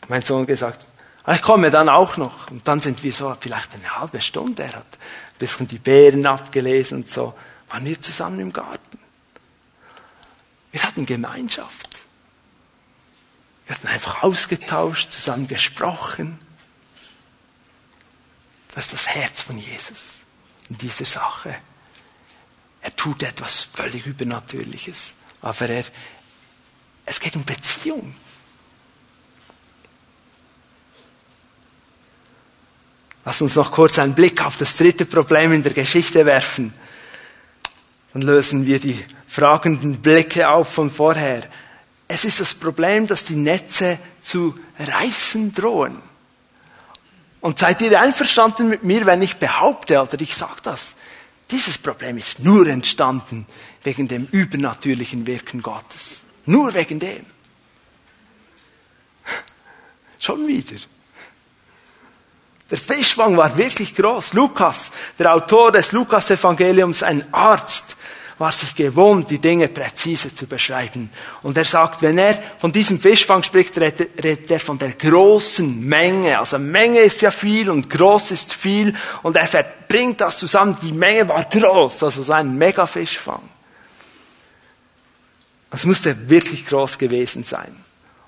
mein Sohn gesagt, ah, ich komme dann auch noch. Und dann sind wir so vielleicht eine halbe Stunde. Er hat ein bisschen die Beeren abgelesen und so. Waren wir zusammen im Garten. Wir hatten Gemeinschaft. Wir hatten einfach ausgetauscht, zusammen gesprochen. Das ist das Herz von Jesus in dieser Sache. Er tut etwas völlig Übernatürliches, aber er, es geht um Beziehung. Lass uns noch kurz einen Blick auf das dritte Problem in der Geschichte werfen. Dann lösen wir die fragenden Blicke auf von vorher. Es ist das Problem, dass die Netze zu reißen drohen. Und seid ihr einverstanden mit mir, wenn ich behaupte, oder ich sage das, dieses Problem ist nur entstanden wegen dem übernatürlichen Wirken Gottes. Nur wegen dem. Schon wieder. Der Fischfang war wirklich groß. Lukas, der Autor des Lukas-Evangeliums, ein Arzt, war sich gewohnt, die Dinge präzise zu beschreiben. Und er sagt, wenn er von diesem Fischfang spricht, redet er von der großen Menge. Also Menge ist ja viel und groß ist viel. Und er verbringt das zusammen. Die Menge war groß, also so ein Mega-Fischfang. Es musste wirklich groß gewesen sein.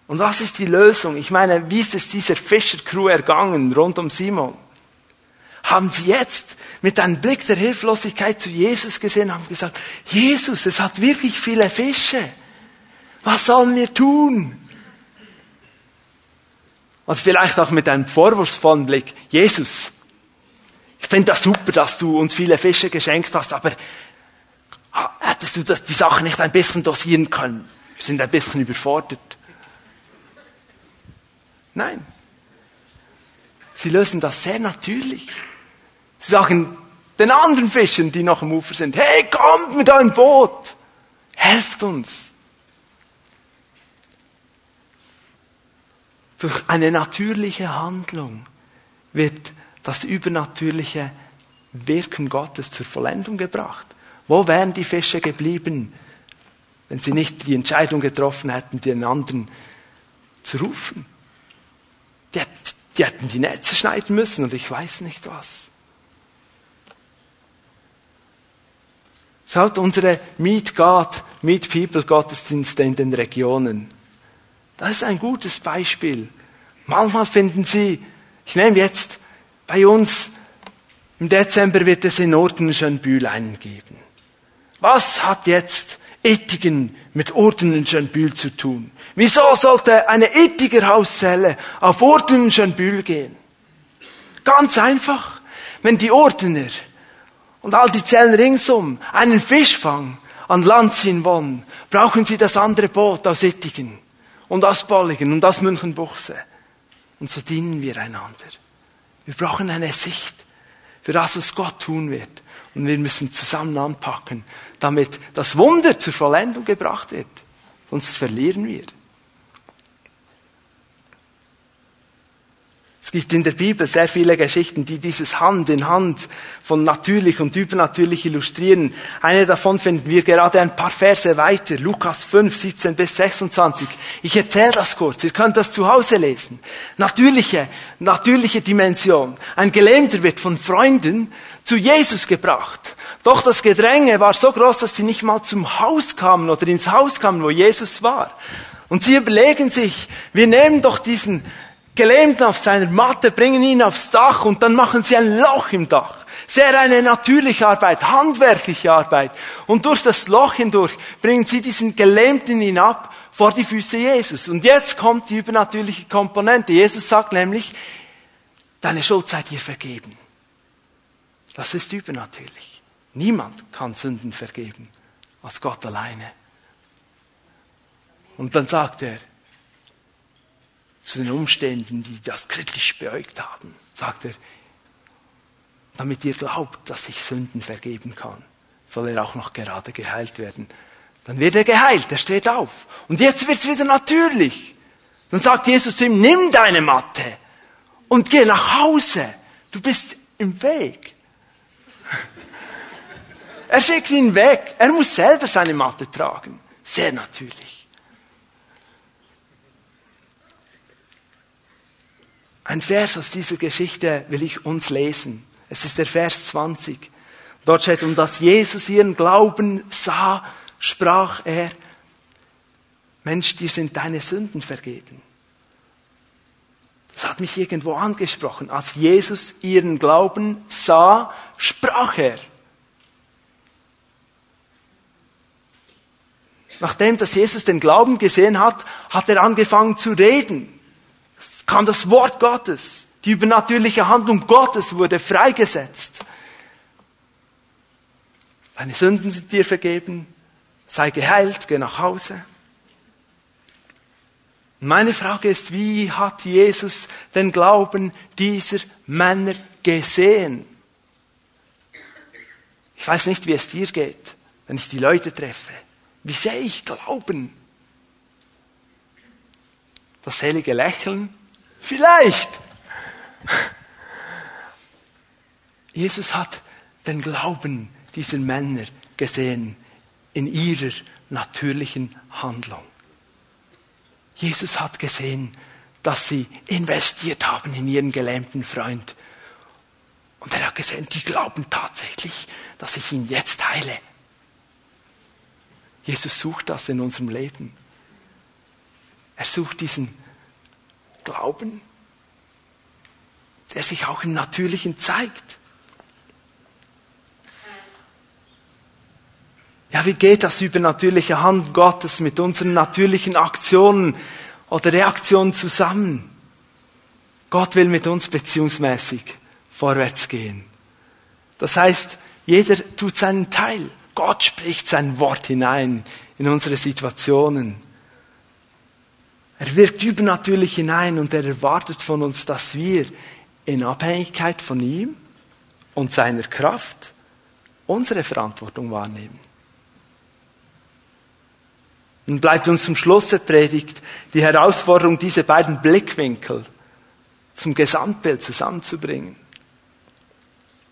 Und was ist die Lösung? Ich meine, wie ist es dieser Fischercrew ergangen rund um Simon? Haben sie jetzt mit einem Blick der Hilflosigkeit zu Jesus gesehen, haben gesagt, Jesus, es hat wirklich viele Fische. Was sollen wir tun? Also vielleicht auch mit einem vorwurfsvollen Blick. Jesus, ich finde das super, dass du uns viele Fische geschenkt hast, aber hättest du das, die Sache nicht ein bisschen dosieren können? Wir sind ein bisschen überfordert. Nein. Sie lösen das sehr natürlich. Sie sagen den anderen Fischen, die noch am Ufer sind, hey, kommt mit eurem Boot, helft uns. Durch eine natürliche Handlung wird das übernatürliche Wirken Gottes zur Vollendung gebracht. Wo wären die Fische geblieben, wenn sie nicht die Entscheidung getroffen hätten, den anderen zu rufen? Die, die hätten die Netze schneiden müssen und ich weiß nicht was. Schaut unsere Meet God, Meet People Gottesdienste in den Regionen. Das ist ein gutes Beispiel. Manchmal finden Sie, ich nehme jetzt bei uns, im Dezember wird es in Orten Schönbühl einen geben. Was hat jetzt Ettigen mit Orten Schönbühl zu tun? Wieso sollte eine Ettiger Hauszelle auf Orten Schönbühl gehen? Ganz einfach. Wenn die Ortener und all die Zellen ringsum einen Fischfang an Land ziehen wollen, brauchen sie das andere Boot aus Ettigen und aus Bolligen und aus Münchenbuchse. Und so dienen wir einander. Wir brauchen eine Sicht für das, was Gott tun wird. Und wir müssen zusammen anpacken, damit das Wunder zur Vollendung gebracht wird. Sonst verlieren wir. Es gibt in der Bibel sehr viele Geschichten, die dieses Hand in Hand von natürlich und übernatürlich illustrieren. Eine davon finden wir gerade ein paar Verse weiter, Lukas 5, 17 bis 26. Ich erzähle das kurz, ihr könnt das zu Hause lesen. Natürliche, natürliche Dimension. Ein Gelähmter wird von Freunden zu Jesus gebracht. Doch das Gedränge war so groß, dass sie nicht mal zum Haus kamen oder ins Haus kamen, wo Jesus war. Und sie überlegen sich, wir nehmen doch diesen Gelähmten auf seiner Matte, bringen ihn aufs Dach und dann machen sie ein Loch im Dach. Sehr eine natürliche Arbeit, handwerkliche Arbeit. Und durch das Loch hindurch bringen sie diesen Gelähmten hinab vor die Füße Jesus. Und jetzt kommt die übernatürliche Komponente. Jesus sagt nämlich, deine Schuld sei dir vergeben. Das ist übernatürlich. Niemand kann Sünden vergeben, als Gott alleine. Und dann sagt er, zu den Umständen, die das kritisch beäugt haben, sagt er, damit ihr glaubt, dass ich Sünden vergeben kann, soll er auch noch gerade geheilt werden. Dann wird er geheilt, er steht auf. Und jetzt wird es wieder natürlich. Dann sagt Jesus zu ihm, nimm deine Matte und geh nach Hause. Du bist im Weg. Er schickt ihn weg. Er muss selber seine Matte tragen. Sehr natürlich. Ein Vers aus dieser Geschichte will ich uns lesen. Es ist der Vers 20. Dort steht, um dass Jesus ihren Glauben sah, sprach er, Mensch, dir sind deine Sünden vergeben. Das hat mich irgendwo angesprochen. Als Jesus ihren Glauben sah, sprach er. Nachdem dass Jesus den Glauben gesehen hat, hat er angefangen zu reden kam das Wort Gottes. Die übernatürliche Handlung Gottes wurde freigesetzt. Deine Sünden sind dir vergeben. Sei geheilt, geh nach Hause. Meine Frage ist, wie hat Jesus den Glauben dieser Männer gesehen? Ich weiß nicht, wie es dir geht, wenn ich die Leute treffe. Wie sehe ich Glauben? Das selige Lächeln, Vielleicht. Jesus hat den Glauben dieser Männer gesehen in ihrer natürlichen Handlung. Jesus hat gesehen, dass sie investiert haben in ihren gelähmten Freund. Und er hat gesehen, die glauben tatsächlich, dass ich ihn jetzt heile. Jesus sucht das in unserem Leben. Er sucht diesen Glauben, der sich auch im Natürlichen zeigt. Ja, wie geht das übernatürliche Hand Gottes mit unseren natürlichen Aktionen oder Reaktionen zusammen? Gott will mit uns beziehungsmäßig vorwärts gehen. Das heißt, jeder tut seinen Teil. Gott spricht sein Wort hinein in unsere Situationen. Er wirkt übernatürlich hinein und er erwartet von uns, dass wir in Abhängigkeit von ihm und seiner Kraft unsere Verantwortung wahrnehmen. Nun bleibt uns zum Schluss der Predigt die Herausforderung, diese beiden Blickwinkel zum Gesamtbild zusammenzubringen.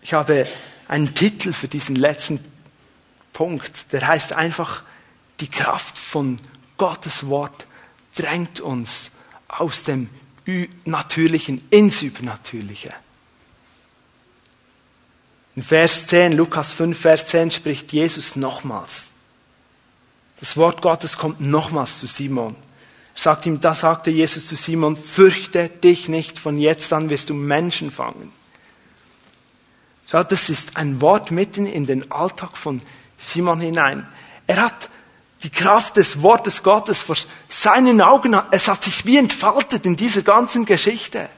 Ich habe einen Titel für diesen letzten Punkt, der heißt einfach, die Kraft von Gottes Wort drängt uns aus dem Natürlichen ins Übernatürliche. In Vers 10, Lukas 5, Vers 10 spricht Jesus nochmals. Das Wort Gottes kommt nochmals zu Simon. Er sagt ihm, da sagte Jesus zu Simon, fürchte dich nicht, von jetzt an wirst du Menschen fangen. Schaut, das ist ein Wort mitten in den Alltag von Simon hinein. Er hat die Kraft des Wortes Gottes vor seinen Augen, es hat sich wie entfaltet in dieser ganzen Geschichte.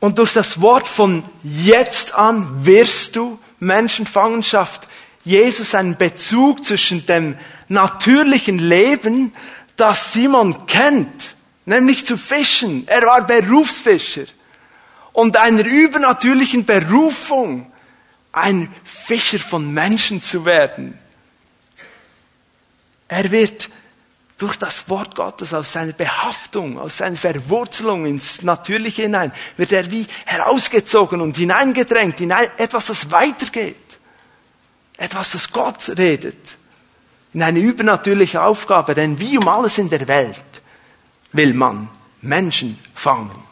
Und durch das Wort von jetzt an wirst du Menschenfangenschaft Jesus einen Bezug zwischen dem natürlichen Leben, das Simon kennt, nämlich zu fischen. Er war Berufsfischer. Und einer übernatürlichen Berufung, ein Fischer von Menschen zu werden. Er wird durch das Wort Gottes, aus seiner Behaftung, aus seiner Verwurzelung ins Natürliche hinein, wird er wie herausgezogen und hineingedrängt in etwas, das weitergeht. Etwas, das Gott redet. In eine übernatürliche Aufgabe, denn wie um alles in der Welt will man Menschen fangen.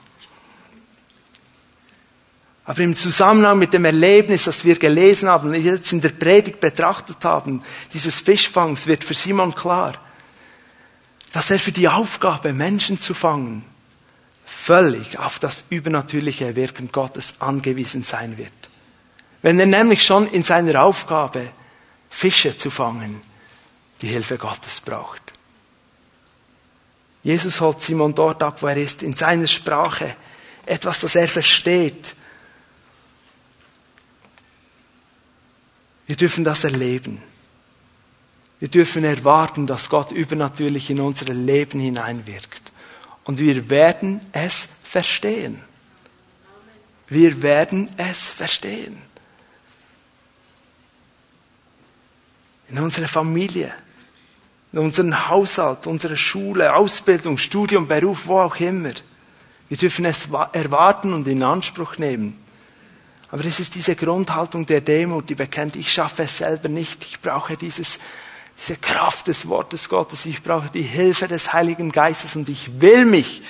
Aber im Zusammenhang mit dem Erlebnis, das wir gelesen haben und jetzt in der Predigt betrachtet haben, dieses Fischfangs, wird für Simon klar, dass er für die Aufgabe, Menschen zu fangen, völlig auf das übernatürliche Wirken Gottes angewiesen sein wird. Wenn er nämlich schon in seiner Aufgabe, Fische zu fangen, die Hilfe Gottes braucht. Jesus holt Simon dort ab, wo er ist, in seiner Sprache, etwas, das er versteht, Wir dürfen das erleben. Wir dürfen erwarten, dass Gott übernatürlich in unser Leben hineinwirkt. Und wir werden es verstehen. Wir werden es verstehen. In unserer Familie, in unserem Haushalt, unserer Schule, Ausbildung, Studium, Beruf, wo auch immer. Wir dürfen es erwarten und in Anspruch nehmen. Aber es ist diese Grundhaltung der Demut, die bekennt, ich schaffe es selber nicht, ich brauche dieses, diese Kraft des Wortes Gottes, ich brauche die Hilfe des Heiligen Geistes und ich will mich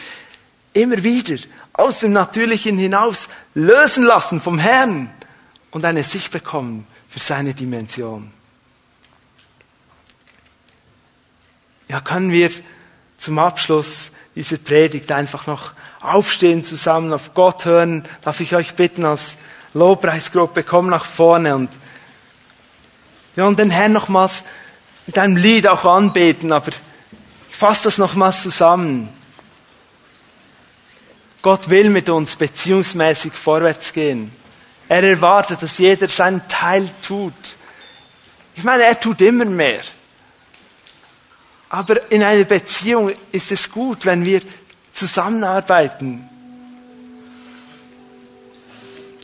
immer wieder aus dem Natürlichen hinaus lösen lassen vom Herrn und eine Sicht bekommen für seine Dimension. Ja, können wir zum Abschluss dieser Predigt einfach noch aufstehen zusammen, auf Gott hören? Darf ich euch bitten, als Lobpreisgruppe, komm nach vorne und wir wollen den Herrn nochmals mit einem Lied auch anbeten, aber ich fasse das nochmals zusammen. Gott will mit uns beziehungsmäßig vorwärts gehen. Er erwartet, dass jeder seinen Teil tut. Ich meine, er tut immer mehr. Aber in einer Beziehung ist es gut, wenn wir zusammenarbeiten,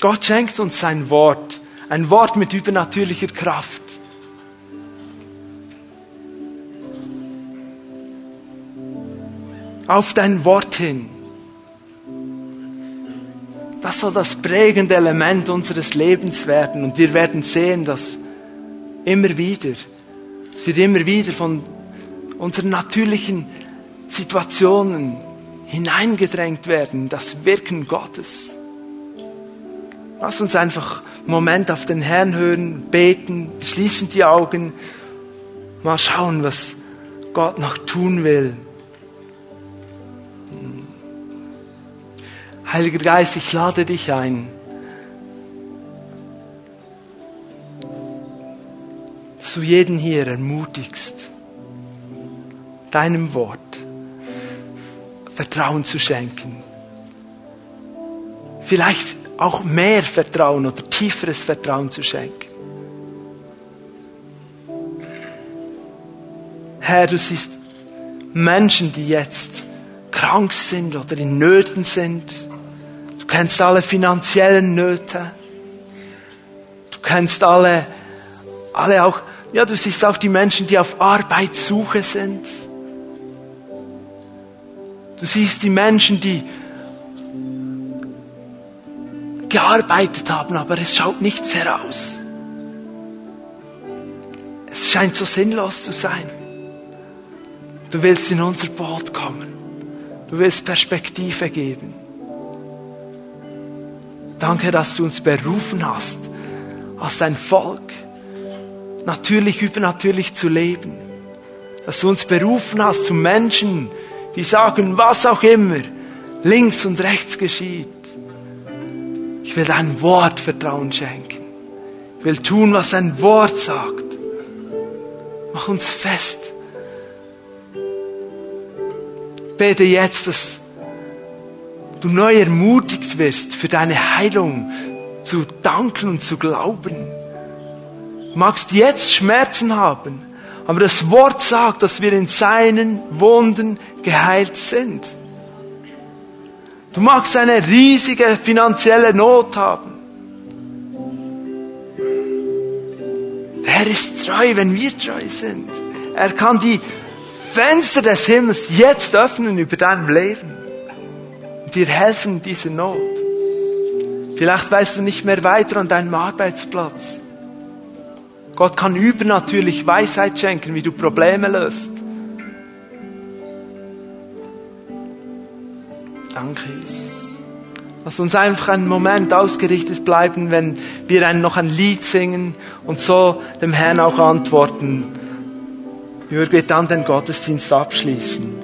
Gott schenkt uns sein Wort, ein Wort mit übernatürlicher Kraft. Auf dein Wort hin. Das soll das prägende Element unseres Lebens werden. Und wir werden sehen, dass immer wieder, dass wir immer wieder von unseren natürlichen Situationen hineingedrängt werden, das Wirken Gottes. Lass uns einfach einen Moment auf den Herrn hören, beten, schließen die Augen, mal schauen, was Gott noch tun will. Heiliger Geist, ich lade dich ein. dass du jeden hier ermutigst, deinem Wort Vertrauen zu schenken. Vielleicht auch mehr Vertrauen oder tieferes Vertrauen zu schenken. Herr, du siehst Menschen, die jetzt krank sind oder in Nöten sind. Du kennst alle finanziellen Nöte. Du kennst alle, alle auch, ja, du siehst auch die Menschen, die auf Arbeitssuche sind. Du siehst die Menschen, die gearbeitet haben, aber es schaut nichts heraus. Es scheint so sinnlos zu sein. Du willst in unser Boot kommen. Du willst Perspektive geben. Danke, dass du uns berufen hast, als dein Volk natürlich übernatürlich zu leben. Dass du uns berufen hast zu Menschen, die sagen, was auch immer links und rechts geschieht. Ich will dein Wort Vertrauen schenken. Ich will tun, was dein Wort sagt. Mach uns fest. Bete jetzt, dass du neu ermutigt wirst, für deine Heilung zu danken und zu glauben. Du magst jetzt Schmerzen haben, aber das Wort sagt, dass wir in seinen Wunden geheilt sind. Du magst eine riesige finanzielle Not haben. Er ist treu, wenn wir treu sind. Er kann die Fenster des Himmels jetzt öffnen über deinem Leben und dir helfen in dieser Not. Vielleicht weißt du nicht mehr weiter an deinem Arbeitsplatz. Gott kann übernatürlich Weisheit schenken, wie du Probleme löst. Danke, Jesus. Lass uns einfach einen Moment ausgerichtet bleiben, wenn wir ein, noch ein Lied singen und so dem Herrn auch antworten. Wie wir dann den Gottesdienst abschließen.